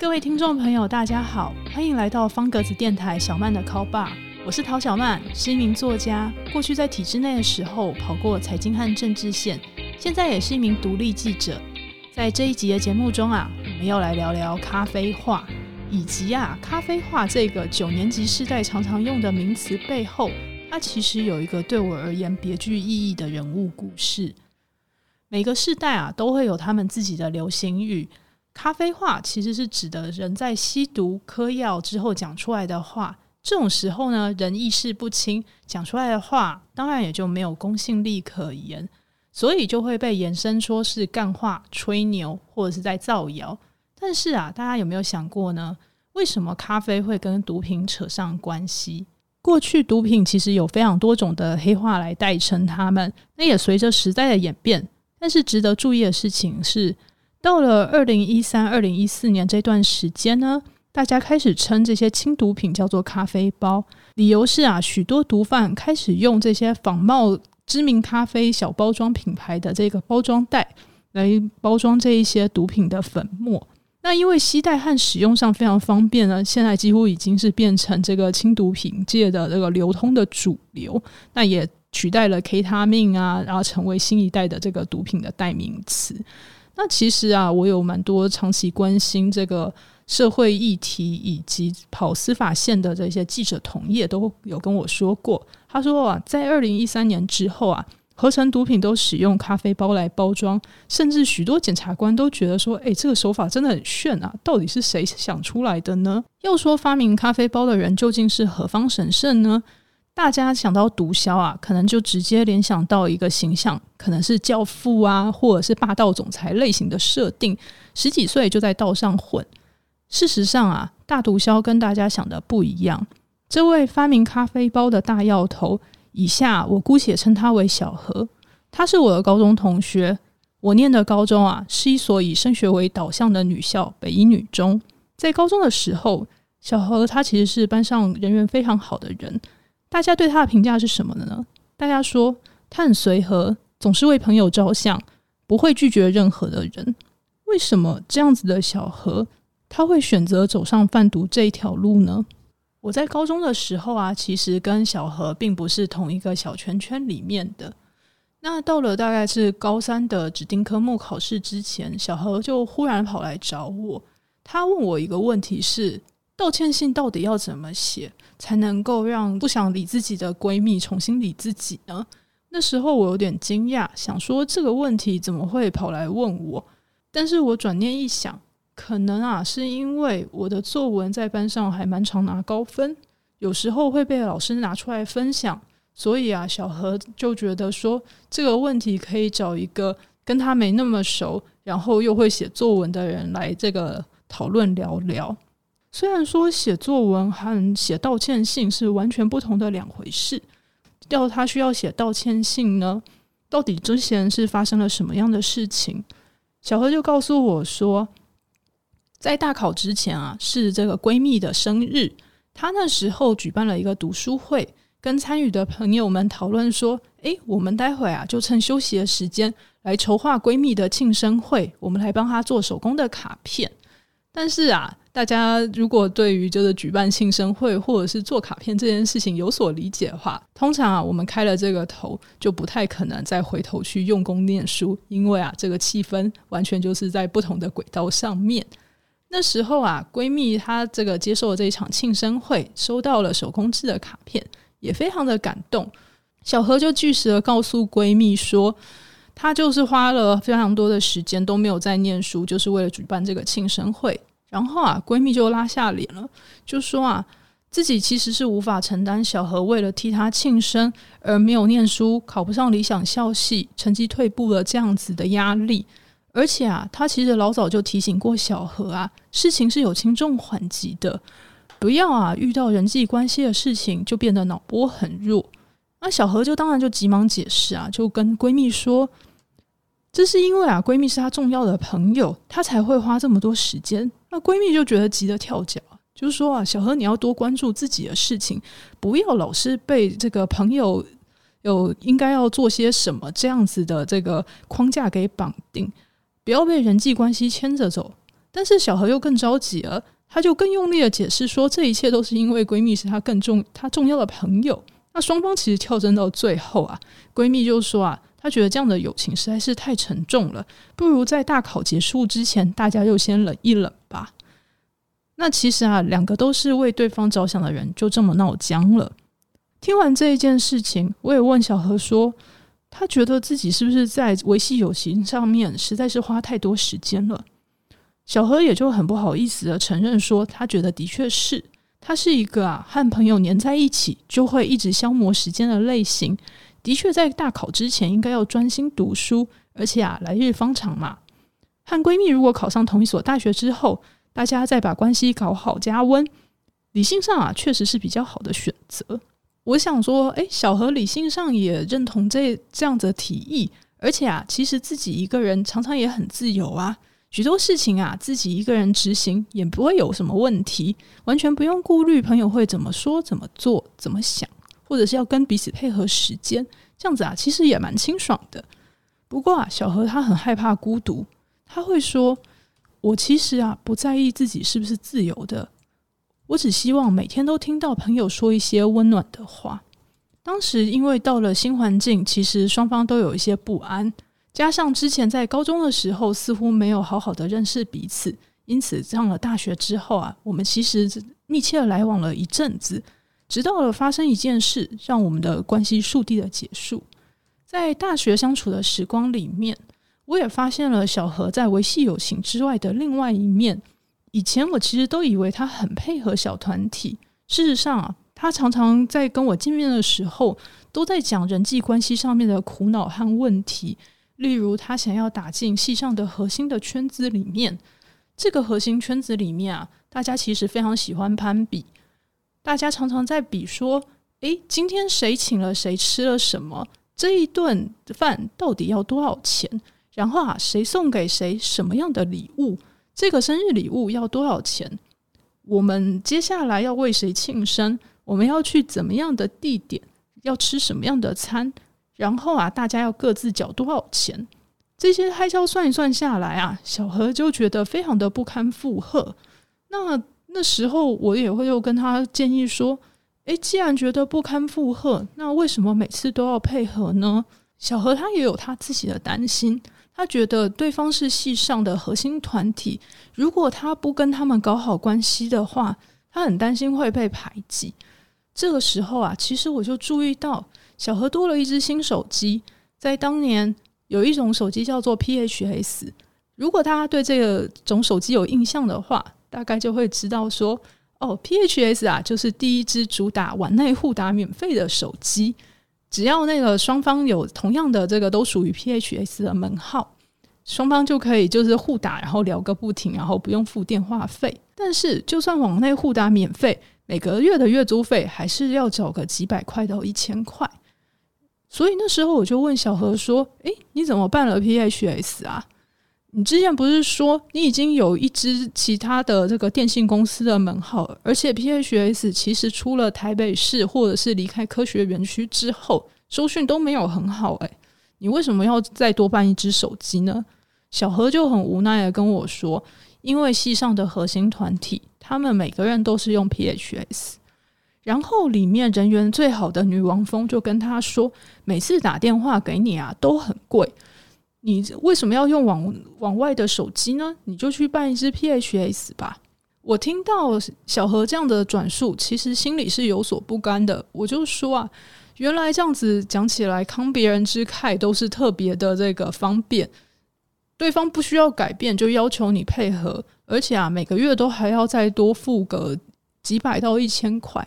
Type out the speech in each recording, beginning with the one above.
各位听众朋友，大家好，欢迎来到方格子电台小曼的 Call Bar。我是陶小曼，是一名作家。过去在体制内的时候，跑过财经和政治线，现在也是一名独立记者。在这一集的节目中啊，我们要来聊聊咖啡话，以及啊，咖啡话这个九年级世代常常用的名词背后，它其实有一个对我而言别具意义的人物故事。每个世代啊，都会有他们自己的流行语。咖啡话其实是指的人在吸毒、嗑药之后讲出来的话。这种时候呢，人意识不清，讲出来的话当然也就没有公信力可言，所以就会被延伸说是干话、吹牛或者是在造谣。但是啊，大家有没有想过呢？为什么咖啡会跟毒品扯上关系？过去毒品其实有非常多种的黑话来代称它们，那也随着时代的演变。但是值得注意的事情是。到了二零一三、二零一四年这段时间呢，大家开始称这些轻毒品叫做咖啡包，理由是啊，许多毒贩开始用这些仿冒知名咖啡小包装品牌的这个包装袋来包装这一些毒品的粉末。那因为携带和使用上非常方便呢，现在几乎已经是变成这个轻毒品界的这个流通的主流。那也取代了 K 他命啊，然后成为新一代的这个毒品的代名词。那其实啊，我有蛮多长期关心这个社会议题以及跑司法线的这些记者同业都有跟我说过，他说啊，在二零一三年之后啊，合成毒品都使用咖啡包来包装，甚至许多检察官都觉得说，诶，这个手法真的很炫啊！到底是谁想出来的呢？要说发明咖啡包的人究竟是何方神圣呢？大家想到毒枭啊，可能就直接联想到一个形象，可能是教父啊，或者是霸道总裁类型的设定。十几岁就在道上混。事实上啊，大毒枭跟大家想的不一样。这位发明咖啡包的大药头，以下我姑且称他为小何。他是我的高中同学。我念的高中啊，是一所以升学为导向的女校——北一女中。在高中的时候，小何他其实是班上人缘非常好的人。大家对他的评价是什么呢？大家说他很随和，总是为朋友着想，不会拒绝任何的人。为什么这样子的小何他会选择走上贩毒这一条路呢？我在高中的时候啊，其实跟小何并不是同一个小圈圈里面的。那到了大概是高三的指定科目考试之前，小何就忽然跑来找我，他问我一个问题是。道歉信到底要怎么写才能够让不想理自己的闺蜜重新理自己呢？那时候我有点惊讶，想说这个问题怎么会跑来问我？但是我转念一想，可能啊是因为我的作文在班上还蛮常拿高分，有时候会被老师拿出来分享，所以啊小何就觉得说这个问题可以找一个跟他没那么熟，然后又会写作文的人来这个讨论聊聊。虽然说写作文和写道歉信是完全不同的两回事，要他需要写道歉信呢？到底之前是发生了什么样的事情？小何就告诉我说，在大考之前啊，是这个闺蜜的生日，她那时候举办了一个读书会，跟参与的朋友们讨论说：“诶，我们待会啊，就趁休息的时间来筹划闺蜜的庆生会，我们来帮她做手工的卡片。”但是啊。大家如果对于就是举办庆生会或者是做卡片这件事情有所理解的话，通常啊，我们开了这个头就不太可能再回头去用功念书，因为啊，这个气氛完全就是在不同的轨道上面。那时候啊，闺蜜她这个接受了这一场庆生会，收到了手工制的卡片，也非常的感动。小何就据实的告诉闺蜜说，她就是花了非常多的时间都没有在念书，就是为了举办这个庆生会。然后啊，闺蜜就拉下脸了，就说啊，自己其实是无法承担小何为了替她庆生而没有念书、考不上理想校系、成绩退步了这样子的压力。而且啊，她其实老早就提醒过小何啊，事情是有轻重缓急的，不要啊遇到人际关系的事情就变得脑波很弱。那小何就当然就急忙解释啊，就跟闺蜜说。这是因为啊，闺蜜是她重要的朋友，她才会花这么多时间。那闺蜜就觉得急得跳脚，就是说啊，小何你要多关注自己的事情，不要老是被这个朋友有应该要做些什么这样子的这个框架给绑定，不要被人际关系牵着走。但是小何又更着急了，他就更用力的解释说，这一切都是因为闺蜜是她更重、她重要的朋友。那双方其实跳针到最后啊，闺蜜就说啊，他觉得这样的友情实在是太沉重了，不如在大考结束之前，大家就先冷一冷吧。那其实啊，两个都是为对方着想的人，就这么闹僵了。听完这一件事情，我也问小何说，他觉得自己是不是在维系友情上面实在是花太多时间了？小何也就很不好意思的承认说，他觉得的确是，他是一个啊和朋友黏在一起就会一直消磨时间的类型。的确，在大考之前应该要专心读书，而且啊来日方长嘛。和闺蜜如果考上同一所大学之后，大家再把关系搞好加温，理性上啊确实是比较好的选择。我想说，诶，小何理性上也认同这这样的提议，而且啊，其实自己一个人常常也很自由啊，许多事情啊自己一个人执行也不会有什么问题，完全不用顾虑朋友会怎么说、怎么做、怎么想，或者是要跟彼此配合时间，这样子啊，其实也蛮清爽的。不过啊，小何他很害怕孤独，他会说。我其实啊，不在意自己是不是自由的，我只希望每天都听到朋友说一些温暖的话。当时因为到了新环境，其实双方都有一些不安，加上之前在高中的时候似乎没有好好的认识彼此，因此上了大学之后啊，我们其实密切的来往了一阵子，直到了发生一件事，让我们的关系树地的结束。在大学相处的时光里面。我也发现了小何在维系友情之外的另外一面。以前我其实都以为他很配合小团体，事实上啊，他常常在跟我见面的时候，都在讲人际关系上面的苦恼和问题。例如，他想要打进系上的核心的圈子里面，这个核心圈子里面啊，大家其实非常喜欢攀比，大家常常在比说，诶，今天谁请了谁吃了什么，这一顿饭到底要多少钱？然后啊，谁送给谁什么样的礼物？这个生日礼物要多少钱？我们接下来要为谁庆生？我们要去怎么样的地点？要吃什么样的餐？然后啊，大家要各自缴多少钱？这些开销算一算下来啊，小何就觉得非常的不堪负荷。那那时候我也会又跟他建议说：“诶，既然觉得不堪负荷，那为什么每次都要配合呢？”小何他也有他自己的担心。他觉得对方是系上的核心团体，如果他不跟他们搞好关系的话，他很担心会被排挤。这个时候啊，其实我就注意到小何多了一只新手机。在当年有一种手机叫做 PHS，如果大家对这个种手机有印象的话，大概就会知道说，哦，PHS 啊，就是第一支主打网内互打免费的手机。只要那个双方有同样的这个都属于 PHS 的门号，双方就可以就是互打，然后聊个不停，然后不用付电话费。但是就算网内互打免费，每个月的月租费还是要找个几百块到一千块。所以那时候我就问小何说：“诶，你怎么办了 PHS 啊？你之前不是说你已经有一支其他的这个电信公司的门号，而且 PHS 其实出了台北市或者是离开科学园区之后，收讯都没有很好。诶，你为什么要再多办一只手机呢？”小何就很无奈的跟我说：“因为系上的核心团体，他们每个人都是用 PHS。”然后里面人缘最好的女王蜂就跟他说：“每次打电话给你啊，都很贵。你为什么要用往往外的手机呢？你就去办一支 PHS 吧。”我听到小何这样的转述，其实心里是有所不甘的。我就说啊，原来这样子讲起来，慷别人之慨都是特别的这个方便。对方不需要改变，就要求你配合，而且啊，每个月都还要再多付个几百到一千块。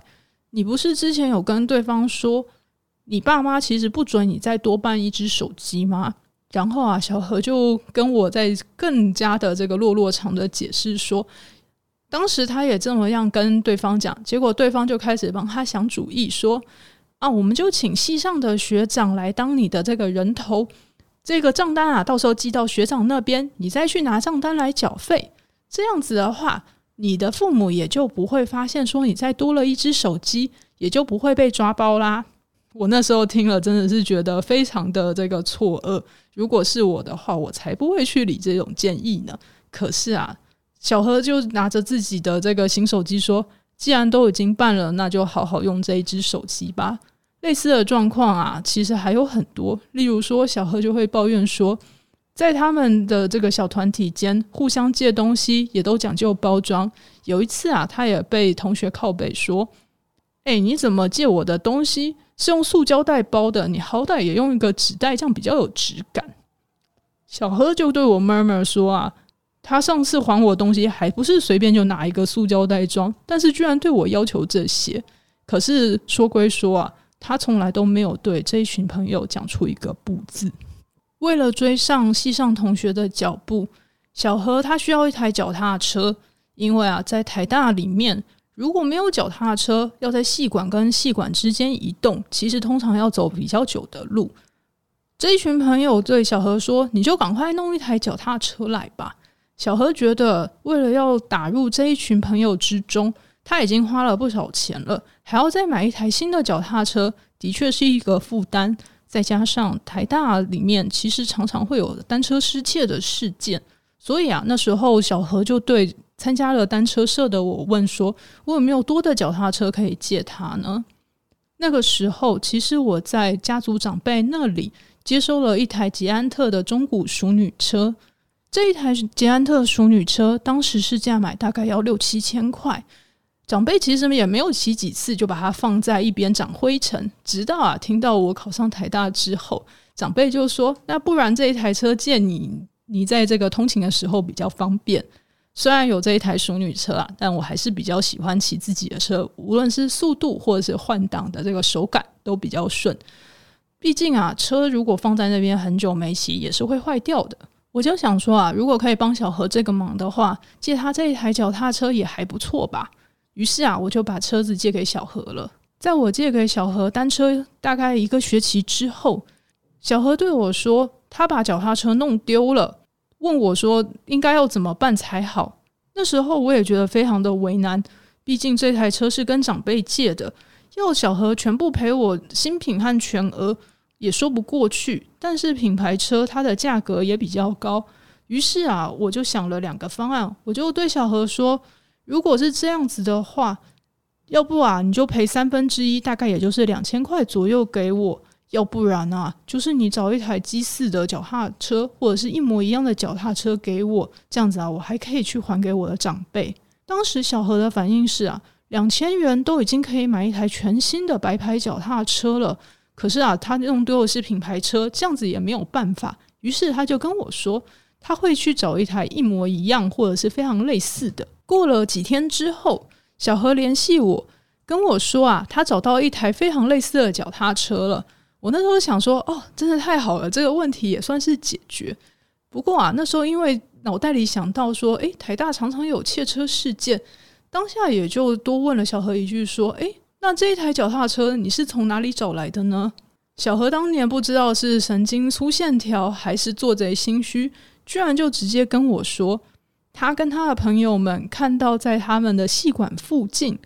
你不是之前有跟对方说，你爸妈其实不准你再多办一只手机吗？然后啊，小何就跟我在更加的这个落落长的解释说，当时他也这么样跟对方讲，结果对方就开始帮他想主意，说啊，我们就请系上的学长来当你的这个人头，这个账单啊，到时候寄到学长那边，你再去拿账单来缴费，这样子的话。你的父母也就不会发现说你再多了一只手机，也就不会被抓包啦。我那时候听了真的是觉得非常的这个错愕。如果是我的话，我才不会去理这种建议呢。可是啊，小何就拿着自己的这个新手机说：“既然都已经办了，那就好好用这一只手机吧。”类似的状况啊，其实还有很多。例如说，小何就会抱怨说，在他们的这个小团体间，互相借东西也都讲究包装。有一次啊，他也被同学靠背说：“哎，你怎么借我的东西是用塑胶袋包的？你好歹也用一个纸袋，这样比较有质感。”小何就对我 murmur 说：“啊。”他上次还我东西，还不是随便就拿一个塑胶袋装，但是居然对我要求这些。可是说归说啊，他从来都没有对这一群朋友讲出一个不字。为了追上系上同学的脚步，小何他需要一台脚踏车，因为啊，在台大里面，如果没有脚踏车，要在细管跟细管之间移动，其实通常要走比较久的路。这一群朋友对小何说：“你就赶快弄一台脚踏车来吧。”小何觉得，为了要打入这一群朋友之中，他已经花了不少钱了，还要再买一台新的脚踏车，的确是一个负担。再加上台大里面其实常常会有单车失窃的事件，所以啊，那时候小何就对参加了单车社的我问说：“我有没有多的脚踏车可以借他呢？”那个时候，其实我在家族长辈那里接收了一台捷安特的中古淑女车。这一台捷安特淑女车，当时市价买大概要六七千块。长辈其实也没有骑几次，就把它放在一边长灰尘。直到啊，听到我考上台大之后，长辈就说：“那不然这一台车借你，你在这个通勤的时候比较方便。”虽然有这一台淑女车啊，但我还是比较喜欢骑自己的车，无论是速度或者是换挡的这个手感都比较顺。毕竟啊，车如果放在那边很久没骑，也是会坏掉的。我就想说啊，如果可以帮小何这个忙的话，借他这一台脚踏车也还不错吧。于是啊，我就把车子借给小何了。在我借给小何单车大概一个学期之后，小何对我说，他把脚踏车弄丢了，问我说应该要怎么办才好。那时候我也觉得非常的为难，毕竟这台车是跟长辈借的，要小何全部赔我新品和全额。也说不过去，但是品牌车它的价格也比较高，于是啊，我就想了两个方案，我就对小何说：“如果是这样子的话，要不啊，你就赔三分之一，大概也就是两千块左右给我；要不然啊，就是你找一台机四的脚踏车，或者是一模一样的脚踏车给我，这样子啊，我还可以去还给我的长辈。”当时小何的反应是啊，两千元都已经可以买一台全新的白牌脚踏车了。可是啊，他用丢的是品牌车，这样子也没有办法。于是他就跟我说，他会去找一台一模一样或者是非常类似的。过了几天之后，小何联系我，跟我说啊，他找到一台非常类似的脚踏车了。我那时候想说，哦，真的太好了，这个问题也算是解决。不过啊，那时候因为脑袋里想到说，诶，台大常常有窃车事件，当下也就多问了小何一句，说，诶。那这一台脚踏车你是从哪里找来的呢？小何当年不知道是神经粗线条还是做贼心虚，居然就直接跟我说，他跟他的朋友们看到在他们的戏馆附近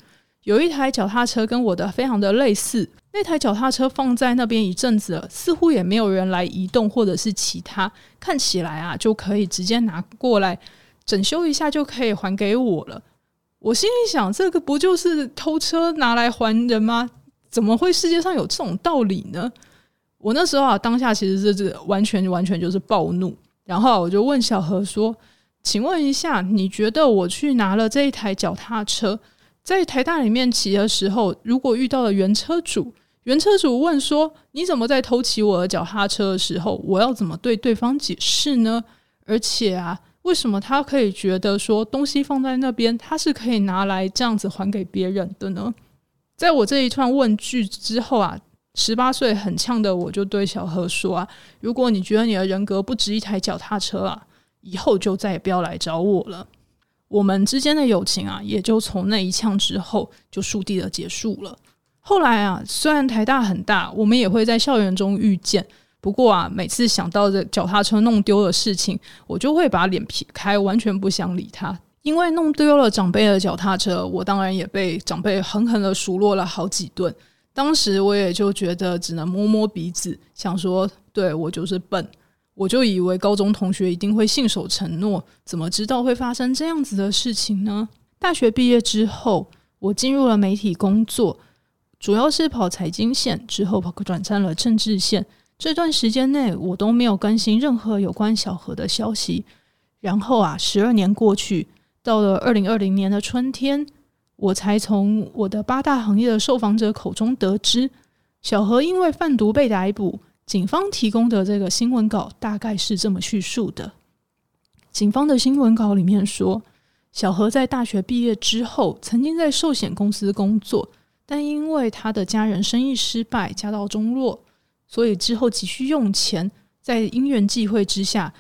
有一台脚踏车跟我的非常的类似，那台脚踏车放在那边一阵子了，似乎也没有人来移动或者是其他，看起来啊就可以直接拿过来整修一下就可以还给我了。我心里想，这个不就是偷车拿来还人吗？怎么会世界上有这种道理呢？我那时候啊，当下其实是这完全完全就是暴怒，然后我就问小何说：“请问一下，你觉得我去拿了这一台脚踏车，在台大里面骑的时候，如果遇到了原车主，原车主问说你怎么在偷骑我的脚踏车的时候，我要怎么对对方解释呢？而且啊。”为什么他可以觉得说东西放在那边，他是可以拿来这样子还给别人的呢？在我这一串问句之后啊，十八岁很呛的我就对小何说啊：“如果你觉得你的人格不值一台脚踏车啊，以后就再也不要来找我了。”我们之间的友情啊，也就从那一呛之后就树地的结束了。后来啊，虽然台大很大，我们也会在校园中遇见。不过啊，每次想到这脚踏车弄丢的事情，我就会把脸撇开，完全不想理他。因为弄丢了长辈的脚踏车，我当然也被长辈狠狠的数落了好几顿。当时我也就觉得只能摸摸鼻子，想说对我就是笨。我就以为高中同学一定会信守承诺，怎么知道会发生这样子的事情呢？大学毕业之后，我进入了媒体工作，主要是跑财经线，之后跑转战了政治线。这段时间内，我都没有更新任何有关小何的消息。然后啊，十二年过去，到了二零二零年的春天，我才从我的八大行业的受访者口中得知，小何因为贩毒被逮捕。警方提供的这个新闻稿大概是这么叙述的：警方的新闻稿里面说，小何在大学毕业之后，曾经在寿险公司工作，但因为他的家人生意失败，家道中落，所以之后急需用钱，在因缘际会之下，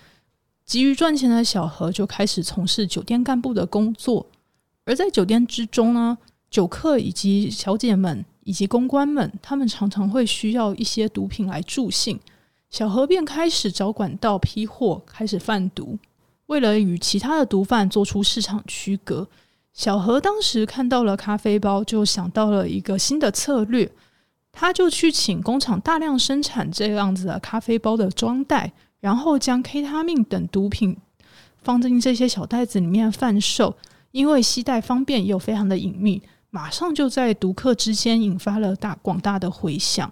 急于赚钱的小何就开始从事酒店干部的工作。而在酒店之中呢，酒客以及小姐们。以及公关们，他们常常会需要一些毒品来助兴，小何便开始找管道批货，开始贩毒。为了与其他的毒贩做出市场区隔，小何当时看到了咖啡包，就想到了一个新的策略，他就去请工厂大量生产这样子的咖啡包的装袋，然后将 K 他命等毒品放进这些小袋子里面贩售，因为携带方便又非常的隐秘。马上就在读客之间引发了大广大的回响，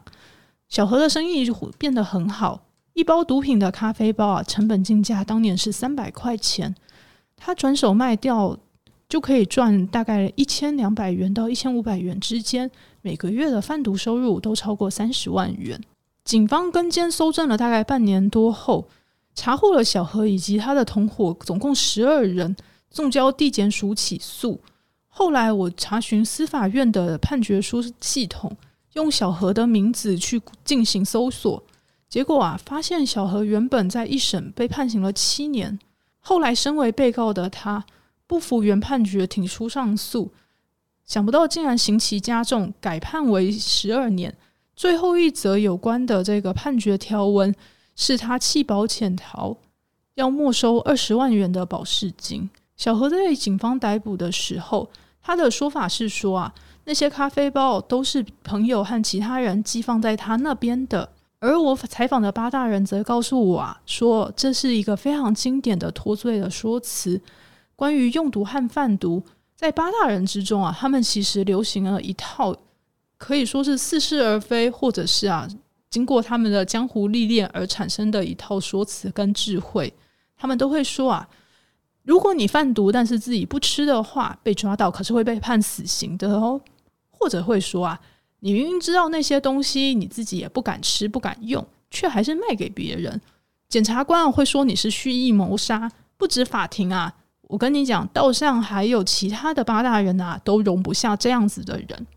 小何的生意变得很好。一包毒品的咖啡包啊，成本进价当年是三百块钱，他转手卖掉就可以赚大概一千两百元到一千五百元之间，每个月的贩毒收入都超过三十万元。警方跟监搜证了大概半年多后，查获了小何以及他的同伙，总共十二人，送交地检署起诉。后来我查询司法院的判决书系统，用小何的名字去进行搜索，结果啊，发现小何原本在一审被判刑了七年，后来身为被告的他不服原判决，提出上诉，想不到竟然刑期加重，改判为十二年。最后一则有关的这个判决条文是他弃保潜逃，要没收二十万元的保释金。小何在警方逮捕的时候。他的说法是说啊，那些咖啡包都是朋友和其他人寄放在他那边的。而我采访的八大人则告诉我啊，说这是一个非常经典的脱罪的说辞。关于用毒和贩毒，在八大人之中啊，他们其实流行了一套可以说是似是而非，或者是啊，经过他们的江湖历练而产生的一套说辞跟智慧。他们都会说啊。如果你贩毒，但是自己不吃的话，被抓到可是会被判死刑的哦。或者会说啊，你明明知道那些东西，你自己也不敢吃、不敢用，却还是卖给别人。检察官会说你是蓄意谋杀。不止法庭啊，我跟你讲，道上还有其他的八大人啊，都容不下这样子的人。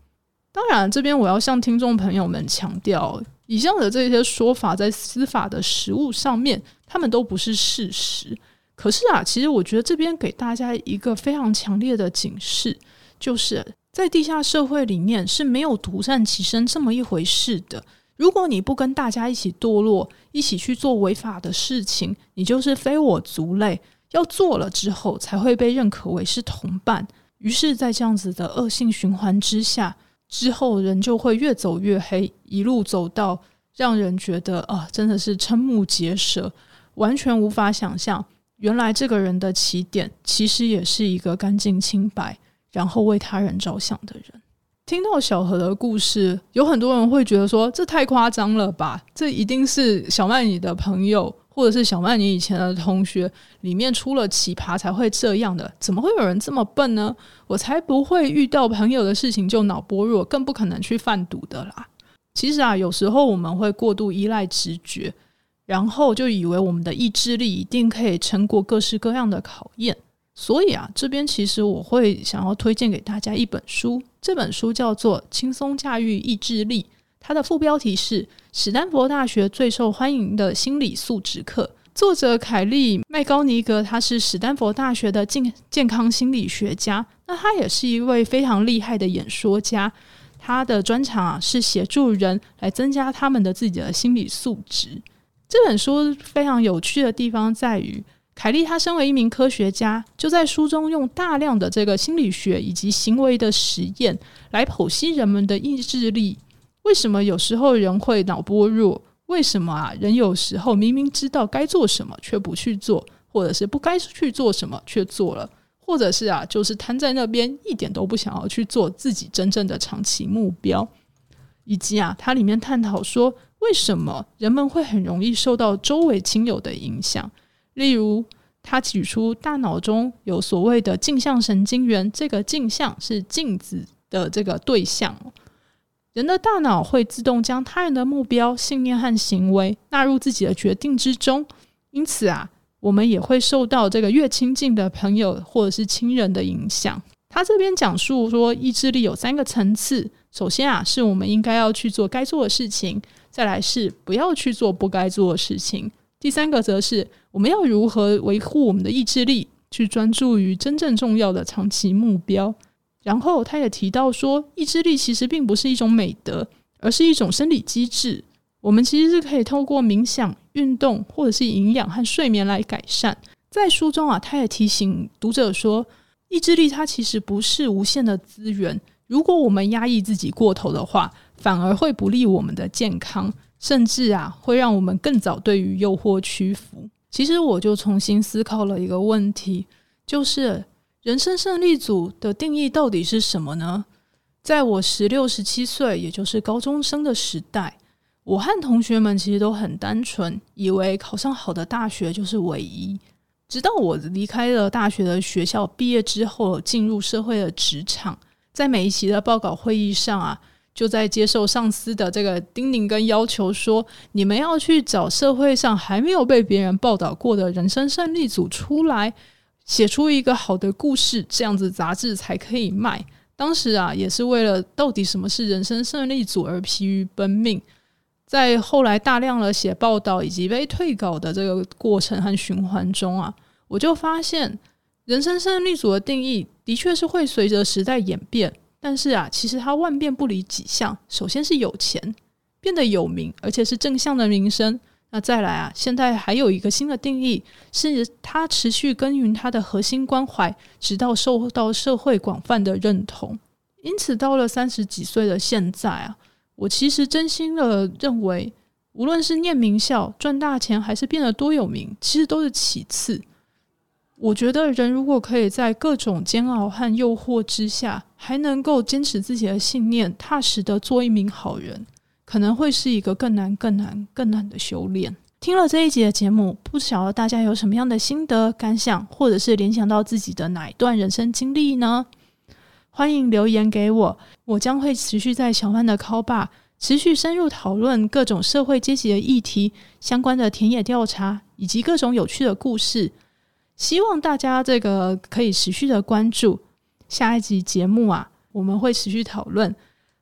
当然，这边我要向听众朋友们强调，以上的这些说法在司法的实务上面，他们都不是事实。可是啊，其实我觉得这边给大家一个非常强烈的警示，就是在地下社会里面是没有独善其身这么一回事的。如果你不跟大家一起堕落，一起去做违法的事情，你就是非我族类。要做了之后，才会被认可为是同伴。于是，在这样子的恶性循环之下，之后人就会越走越黑，一路走到让人觉得啊，真的是瞠目结舌，完全无法想象。原来这个人的起点其实也是一个干净清白，然后为他人着想的人。听到小何的故事，有很多人会觉得说这太夸张了吧？这一定是小曼你的朋友，或者是小曼你以前的同学里面出了奇葩才会这样的？怎么会有人这么笨呢？我才不会遇到朋友的事情就脑波弱，更不可能去贩毒的啦。其实啊，有时候我们会过度依赖直觉。然后就以为我们的意志力一定可以撑过各式各样的考验，所以啊，这边其实我会想要推荐给大家一本书，这本书叫做《轻松驾驭意志力》，它的副标题是史丹佛大学最受欢迎的心理素质课。作者凯利麦高尼格，他是史丹佛大学的健健康心理学家，那他也是一位非常厉害的演说家，他的专长啊是协助人来增加他们的自己的心理素质。这本书非常有趣的地方在于，凯利他身为一名科学家，就在书中用大量的这个心理学以及行为的实验来剖析人们的意志力。为什么有时候人会脑波弱？为什么啊？人有时候明明知道该做什么却不去做，或者是不该去做什么却做了，或者是啊，就是瘫在那边一点都不想要去做自己真正的长期目标，以及啊，它里面探讨说为什么人们会很容易受到周围亲友的影响，例如。他举出大脑中有所谓的镜像神经元，这个镜像是镜子的这个对象。人的大脑会自动将他人的目标、信念和行为纳入自己的决定之中，因此啊，我们也会受到这个越亲近的朋友或者是亲人的影响。他这边讲述说，意志力有三个层次。首先啊，是我们应该要去做该做的事情；再来是不要去做不该做的事情。第三个则是我们要如何维护我们的意志力，去专注于真正重要的长期目标。然后他也提到说，意志力其实并不是一种美德，而是一种生理机制。我们其实是可以透过冥想、运动或者是营养和睡眠来改善。在书中啊，他也提醒读者说，意志力它其实不是无限的资源。如果我们压抑自己过头的话，反而会不利我们的健康。甚至啊，会让我们更早对于诱惑屈服。其实我就重新思考了一个问题，就是人生胜利组的定义到底是什么呢？在我十六、十七岁，也就是高中生的时代，我和同学们其实都很单纯，以为考上好的大学就是唯一。直到我离开了大学的学校，毕业之后进入社会的职场，在每一期的报告会议上啊。就在接受上司的这个叮咛跟要求，说你们要去找社会上还没有被别人报道过的人生胜利组出来，写出一个好的故事，这样子杂志才可以卖。当时啊，也是为了到底什么是人生胜利组而疲于奔命。在后来大量的写报道以及被退稿的这个过程和循环中啊，我就发现人生胜利组的定义的确是会随着时代演变。但是啊，其实他万变不离几项。首先是有钱，变得有名，而且是正向的名声。那再来啊，现在还有一个新的定义，是他持续耕耘他的核心关怀，直到受到社会广泛的认同。因此，到了三十几岁的现在啊，我其实真心的认为，无论是念名校、赚大钱，还是变得多有名，其实都是其次。我觉得人如果可以在各种煎熬和诱惑之下，还能够坚持自己的信念，踏实的做一名好人，可能会是一个更难、更难、更难的修炼。听了这一集的节目，不晓得大家有什么样的心得感想，或者是联想到自己的哪一段人生经历呢？欢迎留言给我，我将会持续在小曼的 call 吧，持续深入讨论各种社会阶级的议题、相关的田野调查以及各种有趣的故事。希望大家这个可以持续的关注下一集节目啊，我们会持续讨论。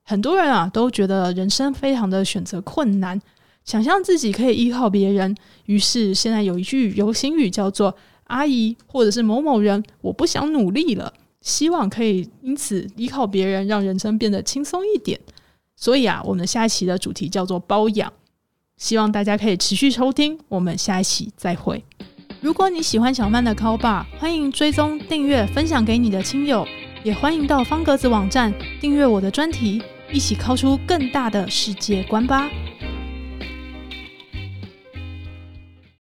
很多人啊都觉得人生非常的选择困难，想象自己可以依靠别人，于是现在有一句流行语叫做“阿姨”或者是某某人，我不想努力了，希望可以因此依靠别人，让人生变得轻松一点。所以啊，我们下一期的主题叫做包养，希望大家可以持续收听，我们下一期再会。如果你喜欢小曼的 Call Bar，欢迎追踪、订阅、分享给你的亲友，也欢迎到方格子网站订阅我的专题，一起 c a l 出更大的世界观吧。